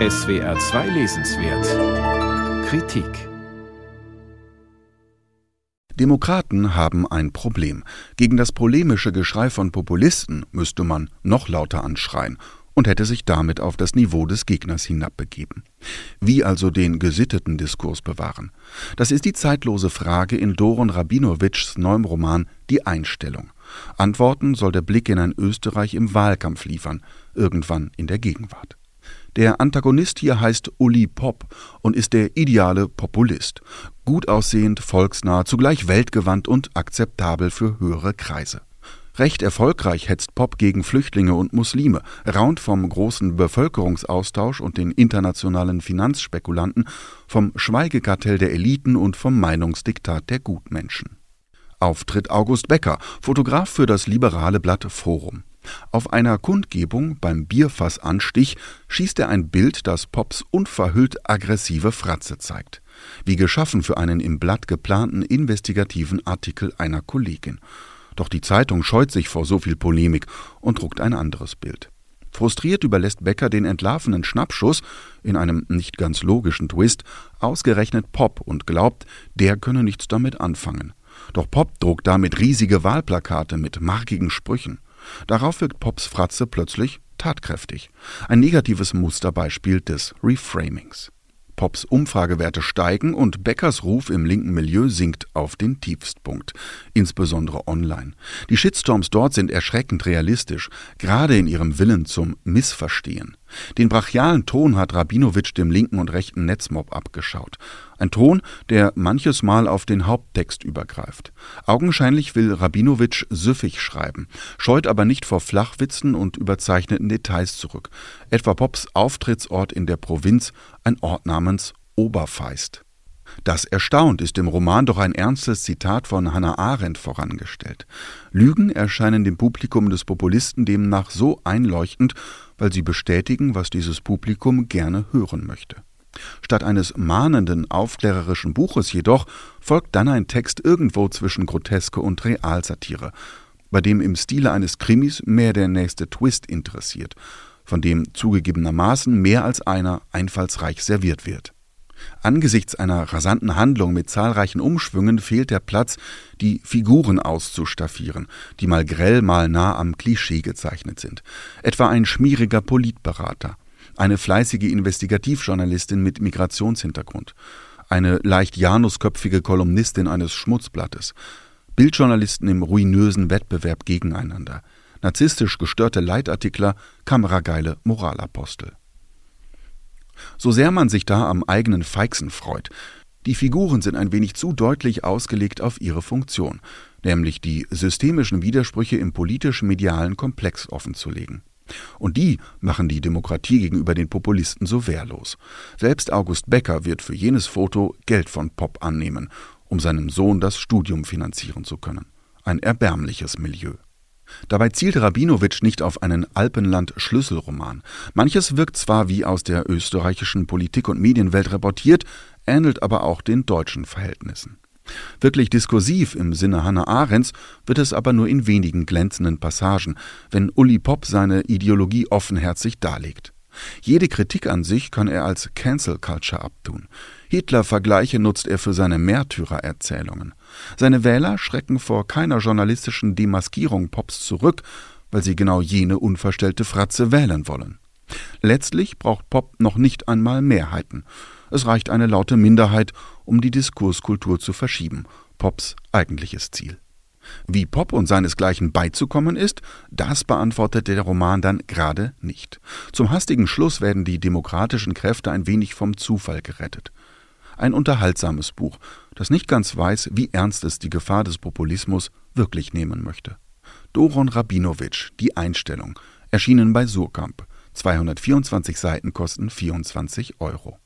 SWR 2 Lesenswert Kritik Demokraten haben ein Problem. Gegen das polemische Geschrei von Populisten müsste man noch lauter anschreien und hätte sich damit auf das Niveau des Gegners hinabbegeben. Wie also den gesitteten Diskurs bewahren? Das ist die zeitlose Frage in Doron Rabinowitschs neuem Roman Die Einstellung. Antworten soll der Blick in ein Österreich im Wahlkampf liefern, irgendwann in der Gegenwart. Der Antagonist hier heißt Uli Popp und ist der ideale Populist. Gut aussehend, volksnah, zugleich weltgewandt und akzeptabel für höhere Kreise. Recht erfolgreich hetzt Popp gegen Flüchtlinge und Muslime, raunt vom großen Bevölkerungsaustausch und den internationalen Finanzspekulanten, vom Schweigekartell der Eliten und vom Meinungsdiktat der Gutmenschen. Auftritt August Becker, Fotograf für das liberale Blatt Forum. Auf einer Kundgebung beim Bierfassanstich schießt er ein Bild, das Pops unverhüllt aggressive Fratze zeigt. Wie geschaffen für einen im Blatt geplanten investigativen Artikel einer Kollegin. Doch die Zeitung scheut sich vor so viel Polemik und druckt ein anderes Bild. Frustriert überlässt Becker den entlarvenen Schnappschuss in einem nicht ganz logischen Twist ausgerechnet Pop und glaubt, der könne nichts damit anfangen. Doch Pop druckt damit riesige Wahlplakate mit markigen Sprüchen. Darauf wirkt Pops Fratze plötzlich tatkräftig. Ein negatives Musterbeispiel des Reframings. Pops Umfragewerte steigen und Beckers Ruf im linken Milieu sinkt auf den Tiefstpunkt, insbesondere online. Die Shitstorms dort sind erschreckend realistisch, gerade in ihrem Willen zum Missverstehen. Den brachialen Ton hat Rabinowitsch dem linken und rechten Netzmob abgeschaut. Ein Ton, der manches Mal auf den Haupttext übergreift. Augenscheinlich will Rabinowitsch süffig schreiben, scheut aber nicht vor Flachwitzen und überzeichneten Details zurück. Etwa Pops Auftrittsort in der Provinz, ein Ort namens Oberfeist. Das erstaunt ist im Roman doch ein ernstes Zitat von Hannah Arendt vorangestellt. Lügen erscheinen dem Publikum des Populisten demnach so einleuchtend, weil sie bestätigen, was dieses Publikum gerne hören möchte. Statt eines mahnenden, aufklärerischen Buches jedoch folgt dann ein Text irgendwo zwischen Groteske und Realsatire, bei dem im Stile eines Krimis mehr der nächste Twist interessiert, von dem zugegebenermaßen mehr als einer einfallsreich serviert wird. Angesichts einer rasanten Handlung mit zahlreichen Umschwüngen fehlt der Platz, die Figuren auszustaffieren, die mal grell, mal nah am Klischee gezeichnet sind. Etwa ein schmieriger Politberater, eine fleißige Investigativjournalistin mit Migrationshintergrund, eine leicht janusköpfige Kolumnistin eines Schmutzblattes, Bildjournalisten im ruinösen Wettbewerb gegeneinander, narzisstisch gestörte Leitartikler, kamerageile Moralapostel. So sehr man sich da am eigenen Feixen freut, die Figuren sind ein wenig zu deutlich ausgelegt auf ihre Funktion, nämlich die systemischen Widersprüche im politisch-medialen Komplex offenzulegen. Und die machen die Demokratie gegenüber den Populisten so wehrlos. Selbst August Becker wird für jenes Foto Geld von Pop annehmen, um seinem Sohn das Studium finanzieren zu können. Ein erbärmliches Milieu. Dabei zielt Rabinowitsch nicht auf einen Alpenland-Schlüsselroman. Manches wirkt zwar wie aus der österreichischen Politik- und Medienwelt reportiert, ähnelt aber auch den deutschen Verhältnissen. Wirklich diskursiv im Sinne Hannah Arendts wird es aber nur in wenigen glänzenden Passagen, wenn Uli Popp seine Ideologie offenherzig darlegt. Jede Kritik an sich kann er als Cancel Culture abtun. Hitler-Vergleiche nutzt er für seine Märtyrererzählungen. Seine Wähler schrecken vor keiner journalistischen Demaskierung Pops zurück, weil sie genau jene unverstellte Fratze wählen wollen. Letztlich braucht Pop noch nicht einmal Mehrheiten. Es reicht eine laute Minderheit, um die Diskurskultur zu verschieben. Pops eigentliches Ziel. Wie Pop und seinesgleichen beizukommen ist, das beantwortet der Roman dann gerade nicht. Zum hastigen Schluss werden die demokratischen Kräfte ein wenig vom Zufall gerettet. Ein unterhaltsames Buch, das nicht ganz weiß, wie ernst es die Gefahr des Populismus wirklich nehmen möchte. Doron Rabinowitsch, Die Einstellung, erschienen bei Surkamp. 224 Seiten kosten 24 Euro.